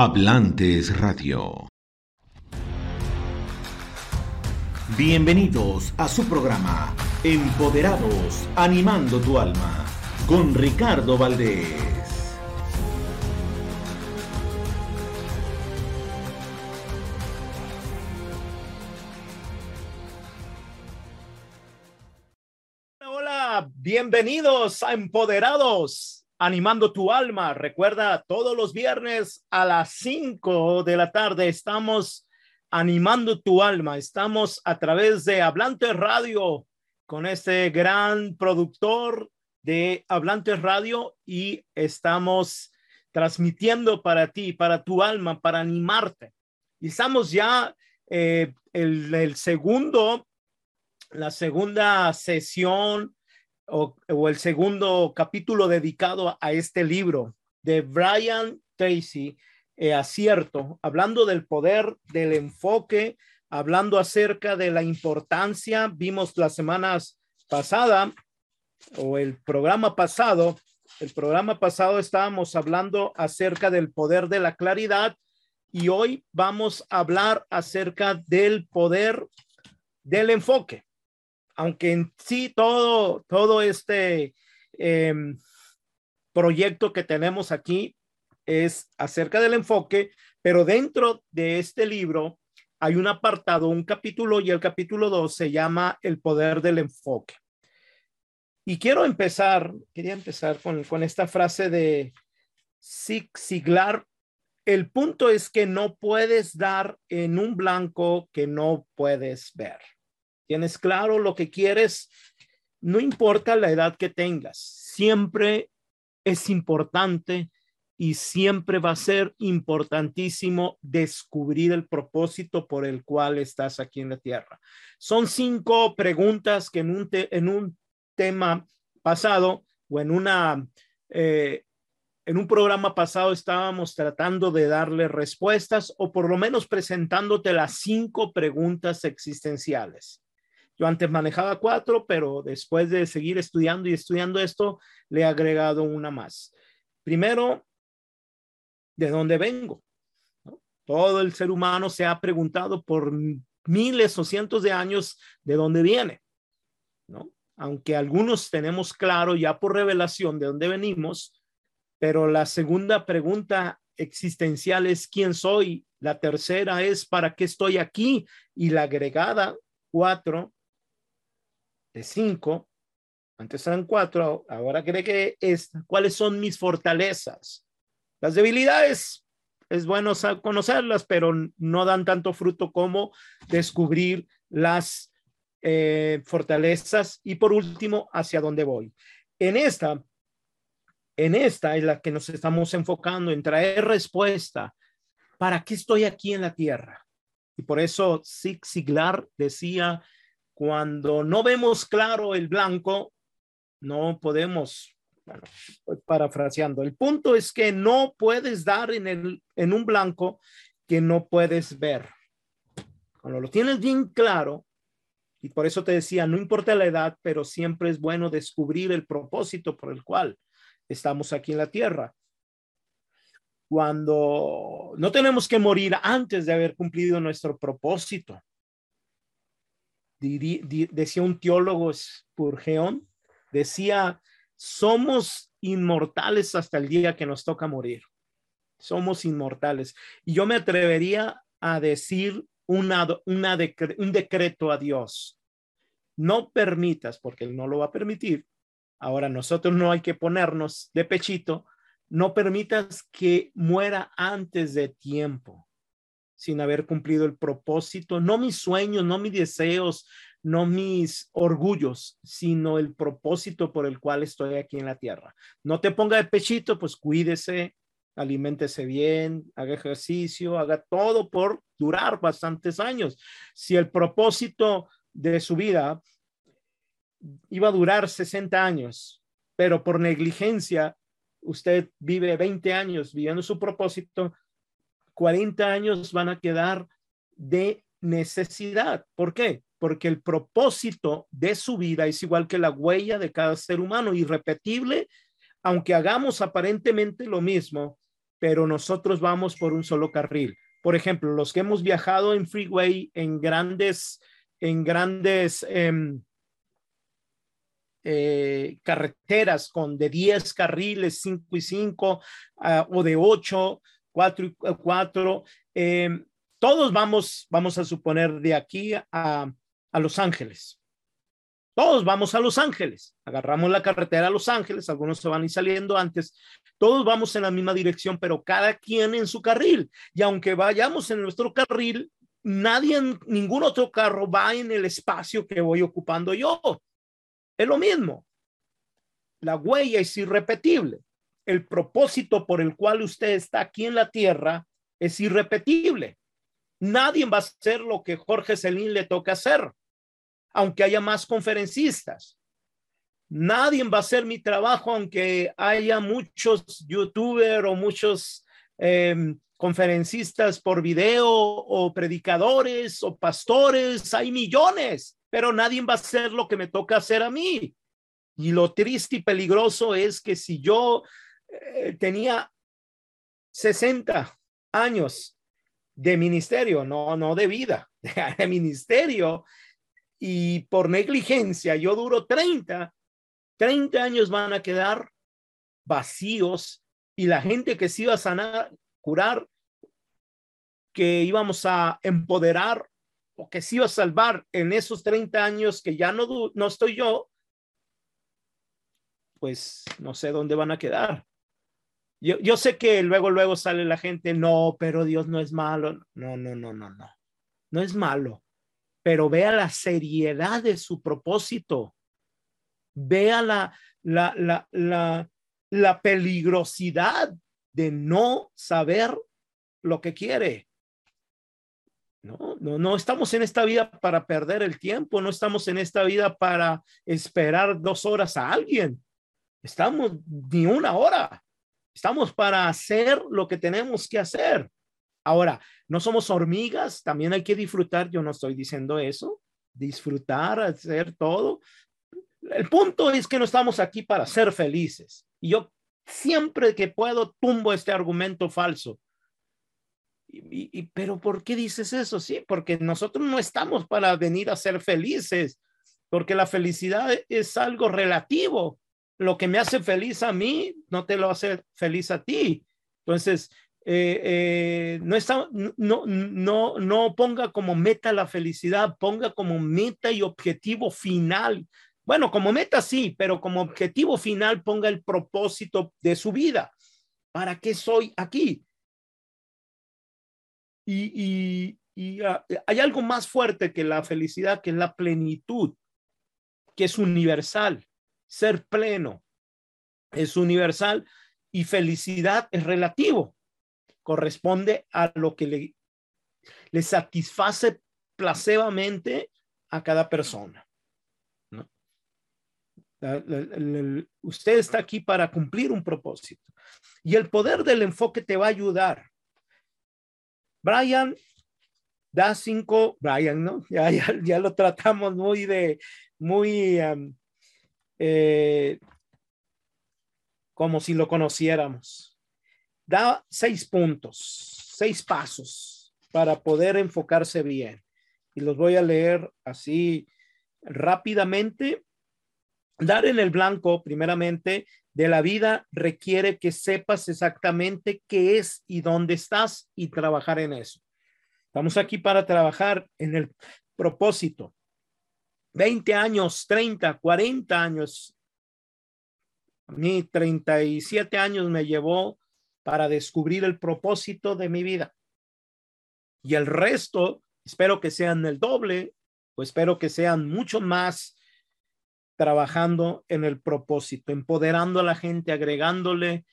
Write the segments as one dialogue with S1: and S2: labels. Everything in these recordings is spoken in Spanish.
S1: Hablantes Radio. Bienvenidos a su programa Empoderados, animando tu alma, con Ricardo Valdés.
S2: Hola, bienvenidos a Empoderados, animando tu alma. Recuerda, todos los viernes a las 5 de la tarde estamos animando tu alma. Estamos a través de Hablante Radio con este gran productor de Hablante Radio y estamos transmitiendo para ti, para tu alma, para animarte. Y estamos ya eh, el, el segundo, la segunda sesión o, el segundo capítulo dedicado a este libro de Brian Tracy, eh, Acierto, hablando del poder del enfoque, hablando acerca de la importancia, vimos las semanas pasada o el programa pasado, el programa pasado estábamos hablando acerca del poder de la claridad y hoy vamos a hablar acerca del poder del enfoque aunque en sí todo, todo este eh, proyecto que tenemos aquí es acerca del enfoque, pero dentro de este libro hay un apartado, un capítulo y el capítulo 2 se llama El poder del enfoque. Y quiero empezar, quería empezar con, con esta frase de Zig Ziglar. El punto es que no puedes dar en un blanco que no puedes ver tienes claro lo que quieres, no importa la edad que tengas, siempre es importante y siempre va a ser importantísimo descubrir el propósito por el cual estás aquí en la tierra. Son cinco preguntas que en un, en un tema pasado o en una... Eh, en un programa pasado estábamos tratando de darle respuestas o por lo menos presentándote las cinco preguntas existenciales. Yo antes manejaba cuatro, pero después de seguir estudiando y estudiando esto, le he agregado una más. Primero, ¿de dónde vengo? Todo el ser humano se ha preguntado por miles o cientos de años de dónde viene, ¿no? Aunque algunos tenemos claro ya por revelación de dónde venimos, pero la segunda pregunta existencial es quién soy, la tercera es para qué estoy aquí y la agregada cuatro de cinco, antes eran cuatro, ahora cree que es cuáles son mis fortalezas. Las debilidades es bueno conocerlas, pero no dan tanto fruto como descubrir las eh, fortalezas y por último, hacia dónde voy. En esta, en esta es la que nos estamos enfocando en traer respuesta. ¿Para qué estoy aquí en la tierra? Y por eso Zig Ziglar decía cuando no vemos claro el blanco, no podemos, bueno, parafraseando, el punto es que no puedes dar en, el, en un blanco que no puedes ver. Cuando lo tienes bien claro, y por eso te decía, no importa la edad, pero siempre es bueno descubrir el propósito por el cual estamos aquí en la tierra. Cuando no tenemos que morir antes de haber cumplido nuestro propósito decía un teólogo Spurgeon, decía, somos inmortales hasta el día que nos toca morir. Somos inmortales. Y yo me atrevería a decir una, un decreto a Dios. No permitas, porque Él no lo va a permitir. Ahora nosotros no hay que ponernos de pechito. No permitas que muera antes de tiempo sin haber cumplido el propósito, no mis sueños, no mis deseos, no mis orgullos, sino el propósito por el cual estoy aquí en la tierra. No te ponga de pechito, pues cuídese, aliméntese bien, haga ejercicio, haga todo por durar bastantes años. Si el propósito de su vida iba a durar 60 años, pero por negligencia usted vive 20 años viviendo su propósito, 40 años van a quedar de necesidad. ¿Por qué? Porque el propósito de su vida es igual que la huella de cada ser humano, irrepetible, aunque hagamos aparentemente lo mismo, pero nosotros vamos por un solo carril. Por ejemplo, los que hemos viajado en freeway en grandes, en grandes em, eh, carreteras con de 10 carriles, 5 y 5, ah, o de 8, 4 y 4, em, todos vamos, vamos a suponer, de aquí a, a Los Ángeles. Todos vamos a Los Ángeles, agarramos la carretera a Los Ángeles, algunos se van y saliendo antes, todos vamos en la misma dirección, pero cada quien en su carril. Y aunque vayamos en nuestro carril, nadie, ningún otro carro va en el espacio que voy ocupando yo. Es lo mismo. La huella es irrepetible. El propósito por el cual usted está aquí en la tierra es irrepetible. Nadie va a hacer lo que Jorge Celín le toca hacer aunque haya más conferencistas. Nadie va a hacer mi trabajo aunque haya muchos youtubers o muchos em, conferencistas por video o predicadores o pastores. Hay millones, pero nadie va a hacer lo que me toca hacer a mí. Y lo triste y peligroso es que si yo eh, tenía 60 años de ministerio, no, no de vida, de ministerio, y por negligencia yo duro 30, 30 años van a quedar vacíos y la gente que se iba a sanar, curar, que íbamos a empoderar o que se iba a salvar en esos 30 años que ya no, no estoy yo, pues no sé dónde van a quedar. Yo, sé que luego, luego sale la gente, no, pero Dios no es malo. No, no, no, no, no. No es malo pero vea la seriedad de su propósito. Vea la, la, la, la, la peligrosidad de no saber lo que quiere. No, no, no estamos en esta vida para perder el tiempo, no estamos en esta vida para esperar dos horas a alguien. Estamos ni una hora. Estamos para hacer lo que tenemos que hacer. Ahora, no somos hormigas, también hay que disfrutar, yo no estoy diciendo eso, disfrutar, hacer todo. El punto es que no estamos aquí para ser felices. Y yo siempre que puedo tumbo este argumento falso. Y, pero ¿por qué dices eso? Sí, porque nosotros no estamos para venir a ser felices, porque la felicidad es algo relativo. Lo que me hace feliz a mí no te lo hace feliz a ti. Entonces, eh, eh, no, está, no, no, no ponga como meta la felicidad, ponga como meta y objetivo final. Bueno, como meta sí, pero como objetivo final ponga el propósito de su vida. ¿Para qué soy aquí? Y, y ah, hay algo más fuerte que la felicidad, que es la plenitud, que es universal. Ser pleno es universal y felicidad es relativo corresponde a lo que le, satisface placebamente a cada persona. usted está aquí para cumplir un propósito y el poder del enfoque te va a ayudar. Brian da cinco, Brian, ¿no? Ya, ya, lo tratamos muy de, muy, eh, como si lo conociéramos da seis puntos, seis pasos para poder enfocarse bien. Y los voy a leer así rápidamente. Dar en el blanco, primeramente, de la vida requiere que sepas exactamente qué es y dónde estás y trabajar en eso. Estamos aquí para trabajar en el propósito. 20 años, 30, 40 años. A mí 37 años me llevó para descubrir el propósito de mi vida. Y el resto, espero que sean el doble, o espero que sean mucho más trabajando en el propósito, empoderando a la gente, agregándole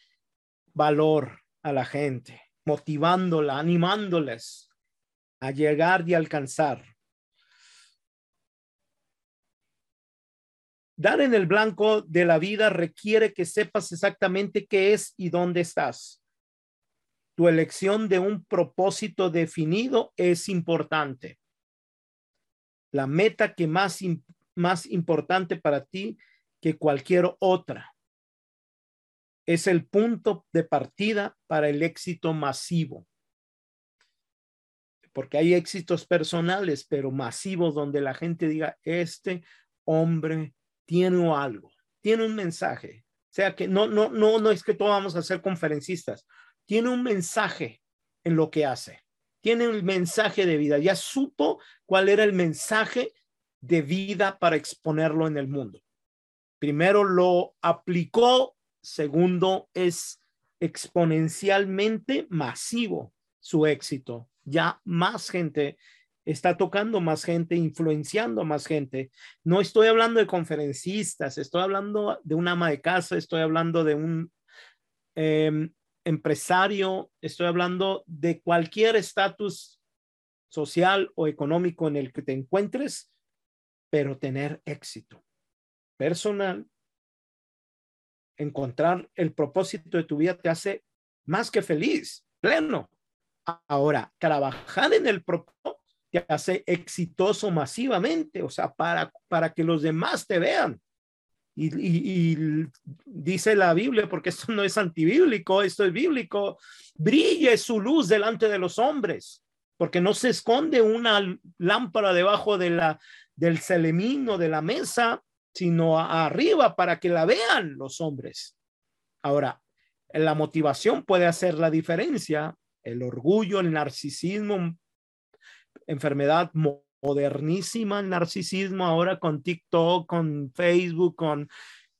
S2: valor a la gente, motivándola, animándoles a llegar y alcanzar. Dar en el blanco de la vida requiere que sepas exactamente qué es y dónde estás tu elección de un propósito definido es importante. La meta que más, más importante para ti que cualquier otra. es el punto de partida para el éxito masivo. Porque hay éxitos personales, pero masivos donde la gente diga, este hombre tiene algo, tiene un mensaje. O sea que no, no, no, no es que todos vamos a ser conferencistas. Tiene un mensaje en lo que hace. Tiene un mensaje de vida. Ya supo cuál era el mensaje de vida para exponerlo en el mundo. Primero lo aplicó, segundo es exponencialmente masivo su éxito. Ya más gente está tocando más gente, influenciando más gente. No estoy hablando de conferencistas, estoy hablando de un ama de casa, estoy hablando de un em, empresario, estoy hablando de cualquier estatus social o económico en el que te encuentres, pero tener éxito personal, encontrar el propósito de tu vida te hace más que feliz, pleno. Ahora, trabajar en el propósito te hace exitoso masivamente, o sea, para, para que los demás te vean. Y, dice la Biblia, porque esto no es antibíblico, esto es bíblico, brille su luz delante de los hombres, porque no se esconde una lámpara debajo de la, del celemín de la mesa, sino arriba para que la vean los hombres. Ahora, la motivación puede hacer la diferencia, el orgullo, el narcisismo, enfermedad modernísima, el narcisismo ahora con TikTok, con Facebook, con,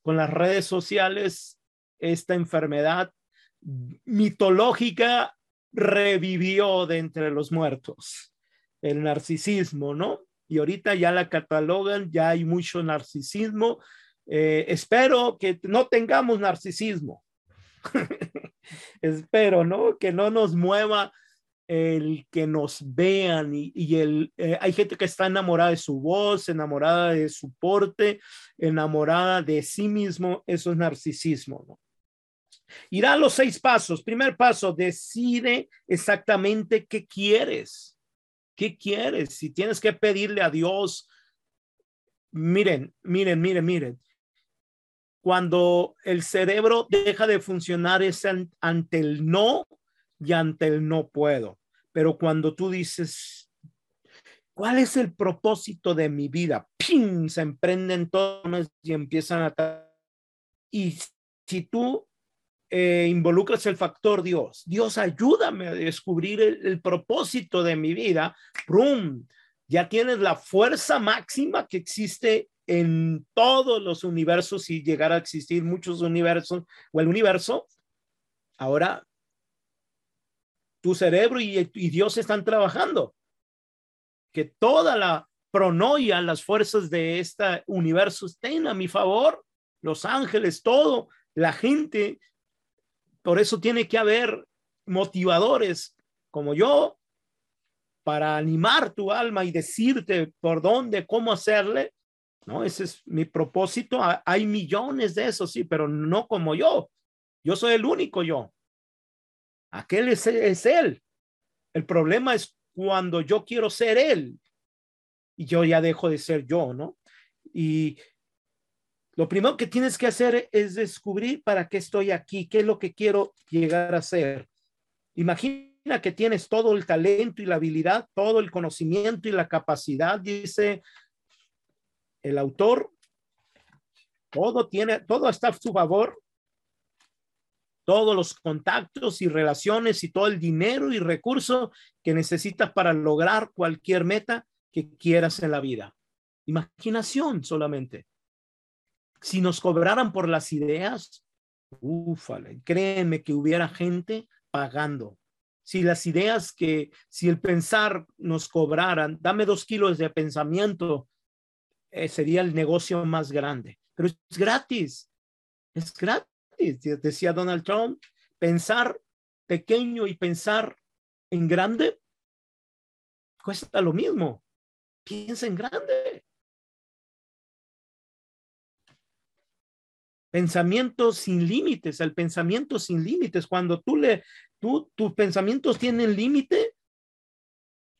S2: con las redes sociales, esta enfermedad mitológica revivió de entre los muertos, el narcisismo, ¿no? y ahorita ya la catalogan, ya hay mucho narcisismo. Eh, espero que no tengamos narcisismo. espero, ¿no? Que no nos mueva el que nos vean y, el, eh, hay gente que está enamorada de su voz, enamorada de su porte, enamorada de sí mismo, eso es narcisismo, ¿no? Irá a los seis pasos. Primer paso, decide exactamente qué quieres. ¿Qué quieres? Si tienes que pedirle a Dios, miren, miren, miren, miren. Cuando el cerebro deja de funcionar es ante el no y ante el no puedo. Pero cuando tú dices, ¿cuál es el propósito de mi vida? ¡Pim! Se emprenden todos y empiezan a... Y si tú eh, involucras el factor Dios. Dios, ayúdame a descubrir el, propósito de mi vida. ¡Prum! Ya tienes la fuerza máxima que existe en todos los universos y llegar a existir muchos universos o el universo. Ahora, tu cerebro y, Dios están trabajando. Que toda la pronoia, las fuerzas de este universo estén a mi favor, los ángeles, todo, la gente por eso tiene que haber motivadores como yo para animar tu alma y decirte por dónde, cómo hacerle. No, ese es mi propósito. Hay millones de esos, sí, pero no como yo. Yo soy el único yo. Aquel es, él. El problema es cuando yo quiero ser él y yo ya dejo de ser yo, ¿no? Y lo primero que tienes que hacer es descubrir para qué estoy aquí, qué es lo que quiero llegar a ser. Imagina que tienes todo el talento y la habilidad, todo el conocimiento y la capacidad, dice el autor. Todo tiene, todo está a su favor. Todos los contactos y relaciones y todo el dinero y recurso que necesitas para lograr cualquier meta que quieras en la vida. Imaginación solamente si nos cobraran por las ideas, ufale, créeme que hubiera gente pagando. Si las ideas que, si el pensar nos cobraran, dame dos kilos de pensamiento, eh, sería el negocio más grande. Pero es gratis, es gratis, decía Donald Trump. Pensar pequeño y pensar en grande cuesta lo mismo. Piensa en grande. Pensamiento sin límites, el pensamiento sin límites. Cuando tú le, tú, tus pensamientos tienen límite,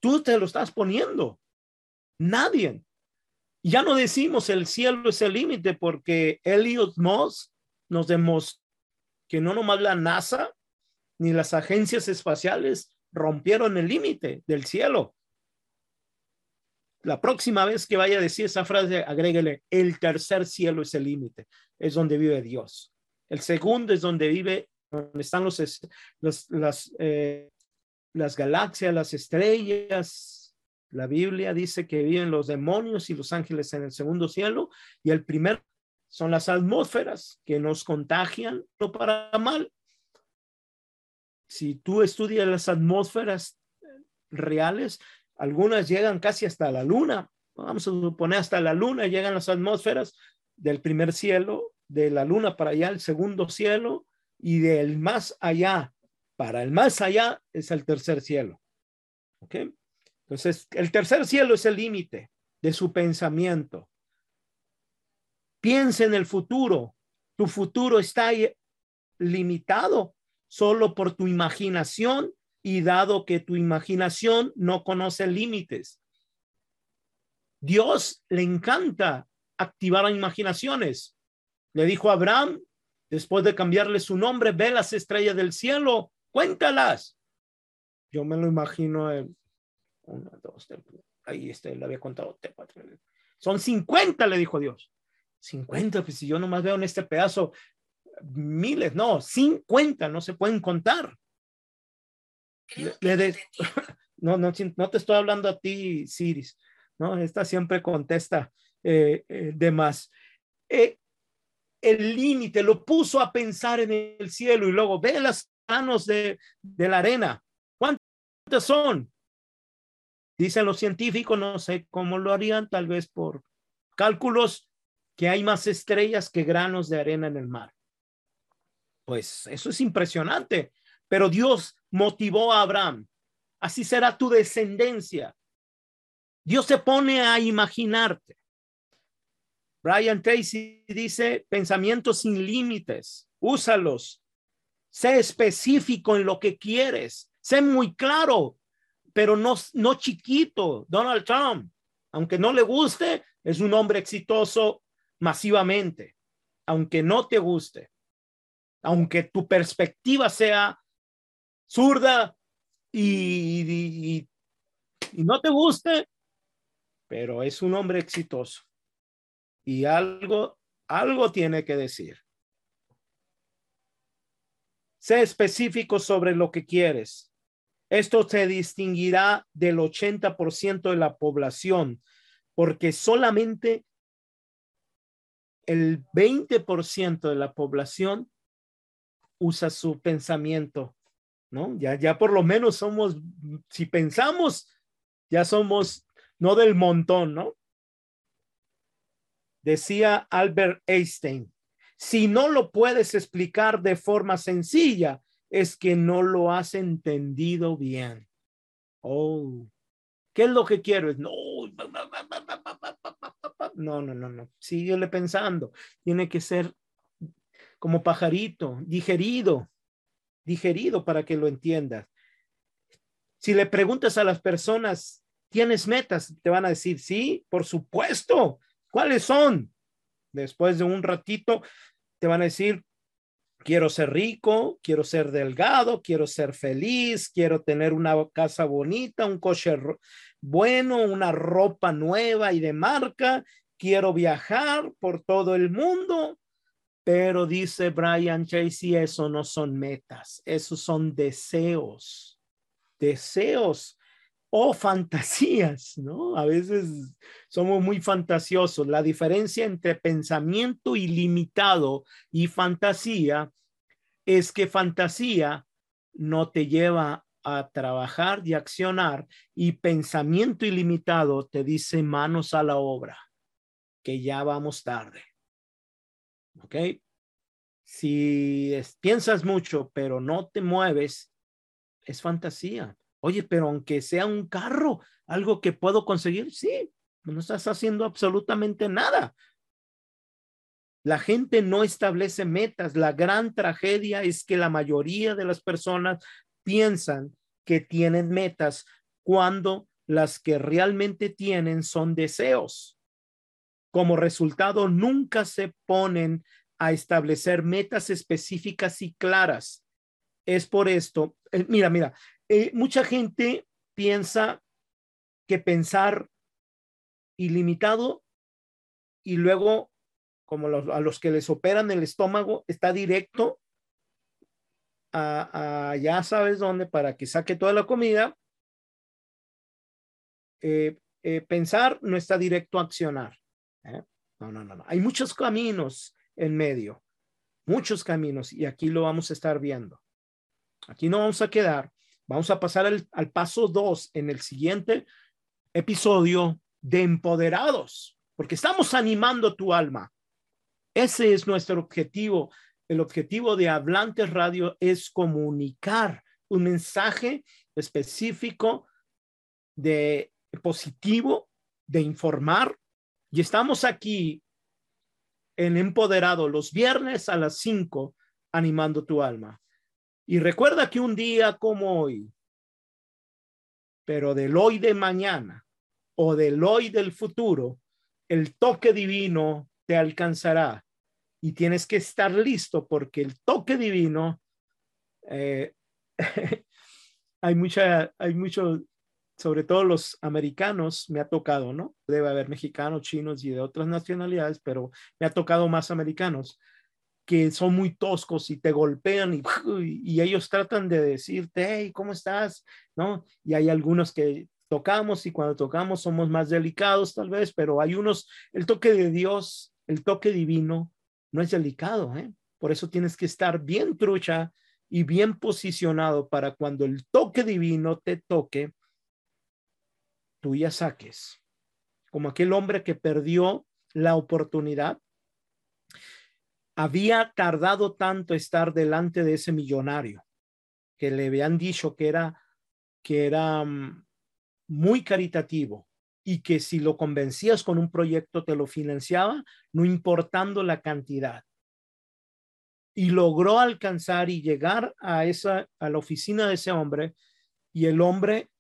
S2: tú te lo estás poniendo. Nadie. Ya no decimos el cielo es el límite porque Elliot Moss nos demostró que no nomás la NASA ni las agencias espaciales rompieron el límite del cielo. La próxima vez que vaya a decir esa frase, agréguele, el tercer cielo es el límite, es donde vive Dios. El segundo es donde vive, donde están los, las, eh, las galaxias, las estrellas. La Biblia dice que viven los demonios y los ángeles en el segundo cielo y el primer son las atmósferas que nos contagian no para mal. Si tú estudias las atmósferas reales, algunas llegan casi hasta la luna. Vamos a suponer hasta la luna llegan las atmósferas del primer cielo, de la luna para allá el segundo cielo y del más allá para el más allá es el tercer cielo. ¿Ok? Entonces, el tercer cielo es el límite de su pensamiento. Piensa en el futuro. Tu futuro está limitado solo por tu imaginación y dado que tu imaginación no conoce límites. Dios le encanta activar imaginaciones. Le dijo a Abraham, después de cambiarle su nombre, ve las estrellas del cielo cuéntalas. Yo me lo imagino en una, dos, tres, ahí le había contado, son 50, le dijo Dios. 50, pues si yo nomás veo en este pedazo miles, no, 50, no se pueden contar. no, no, no te estoy hablando a ti, Siris, ¿no? Esta siempre contesta eh, eh, de más. Eh, el límite lo puso a pensar en el cielo y luego ve las manos de, la arena. ¿Cuántas son? Dicen los científicos, no sé cómo lo harían, tal vez por cálculos, que hay más estrellas que granos de arena en el mar. Pues eso es impresionante, pero Dios motivó a Abraham. Así será tu descendencia. Dios se pone a imaginarte. Brian Tracy dice pensamientos sin límites. Úsalos Sé específico en lo que quieres. Sé muy claro, pero no, no chiquito. Donald Trump, aunque no le guste, es un hombre exitoso masivamente. Aunque no te guste, aunque tu perspectiva sea zurda y, y, no te guste, pero es un hombre exitoso. Y algo, algo tiene que decir. Sé específico sobre lo que quieres. Esto se distinguirá del 80% de la población, porque solamente el 20% de la población usa su pensamiento, ¿no? Ya, ya por lo menos somos, si pensamos, ya somos no del montón, ¿no? Decía Albert Einstein, si no lo puedes explicar de forma sencilla, es que no lo has entendido bien. Oh, ¿qué es lo que quiero? No, no, no, no, no. Síguele pensando. Tiene que ser como pajarito, digerido, digerido para que lo entiendas. Si le preguntas a las personas, ¿tienes metas? Te van a decir, sí, por supuesto. ¿Cuáles son? Después de un ratito te van a decir, quiero ser rico, quiero ser delgado, quiero ser feliz, quiero tener una casa bonita, un coche bueno, una ropa nueva y de marca, quiero viajar por todo el mundo. Pero dice Brian Tracy, eso no son metas, esos son deseos, deseos o fantasías, ¿no? A veces somos muy fantasiosos. La diferencia entre pensamiento ilimitado y fantasía es que fantasía no te lleva a trabajar y accionar y pensamiento ilimitado te dice manos a la obra, que ya vamos tarde. ¿Ok? Si piensas mucho pero no te mueves, es fantasía Oye, pero aunque sea un carro, algo que puedo conseguir, sí, no estás haciendo absolutamente nada. La gente no establece metas. La gran tragedia es que la mayoría de las personas piensan que tienen metas cuando las que realmente tienen son deseos. Como resultado, nunca se ponen a establecer metas específicas y claras. Es por esto, eh, mira, mira, eh, mucha gente piensa que pensar ilimitado y luego, como a los que les operan el estómago, está directo a, ya sabes dónde para que saque toda la comida. Eh, pensar no está directo a accionar. No, no, no, no. Hay muchos caminos en medio, muchos caminos, y aquí lo vamos a estar viendo. Aquí no vamos a quedar. Vamos a pasar al, al paso dos en el siguiente episodio de Empoderados, porque estamos animando tu alma. Ese es nuestro objetivo. El objetivo de Hablantes Radio es comunicar un mensaje específico de positivo, de informar. Y estamos aquí en Empoderado los viernes a las 5 animando tu alma. Y recuerda que un día como hoy, pero del hoy de mañana o del hoy del futuro, el toque divino te alcanzará y tienes que estar listo porque el toque divino, eh, hay mucha, hay mucho, sobre todo los americanos, me ha tocado, ¿no? Debe haber mexicanos, chinos y de otras nacionalidades, pero me ha tocado más americanos que son muy toscos y te golpean y, y ellos tratan de decirte, hey, ¿cómo estás? ¿No? Y hay algunos que tocamos y cuando tocamos somos más delicados tal vez, pero hay unos, el toque de Dios, el toque divino, no es delicado, ¿eh? Por eso tienes que estar bien trucha y bien posicionado para cuando el toque divino te toque, tú ya saques. Como aquel hombre que perdió la oportunidad. Había tardado tanto estar delante de ese millonario que le habían dicho que era, que era mm, muy caritativo y que si lo convencías con un proyecto te lo financiaba, no importando la cantidad. Y logró alcanzar y llegar a esa a la oficina de ese hombre y el hombre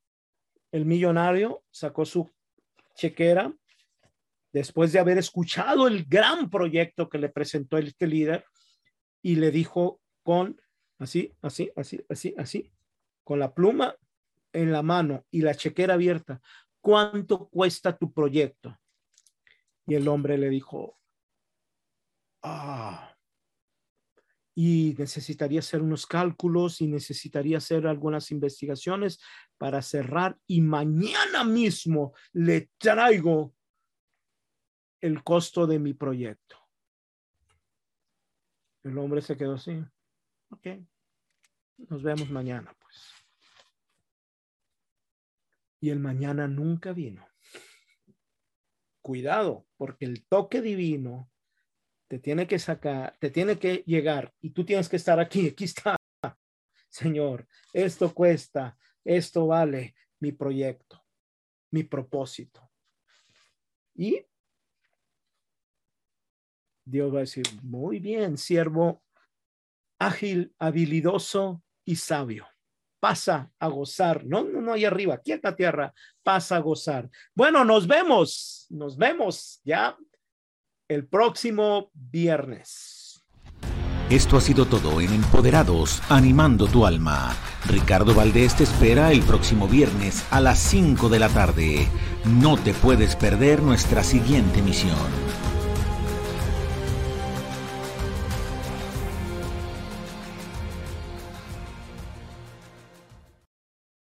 S2: el millonario sacó su chequera después de haber escuchado el gran proyecto que le presentó este líder y le dijo con así, así, así, así, así, con la pluma en la mano y la chequera abierta, ¿cuánto cuesta tu proyecto? Y el hombre le dijo, ah, y necesitaría hacer unos cálculos y necesitaría hacer algunas investigaciones para cerrar y mañana mismo le traigo el costo de mi proyecto. El hombre se quedó así. Ok. Nos vemos mañana, pues. Y el mañana nunca vino. Cuidado, porque el toque divino te tiene que sacar, te tiene que llegar y tú tienes que estar aquí. Aquí está, Señor. Esto cuesta, esto vale mi proyecto, mi propósito. Y Dios va a decir, muy bien, siervo ágil, habilidoso y sabio. Pasa a gozar. No, no, no, ahí arriba, quieta tierra, pasa a gozar. Bueno, nos vemos, nos vemos ya el próximo viernes.
S1: Esto ha sido todo en Empoderados, animando tu alma. Ricardo Valdés te espera el próximo viernes a las 5 de la tarde. No te puedes perder nuestra siguiente misión.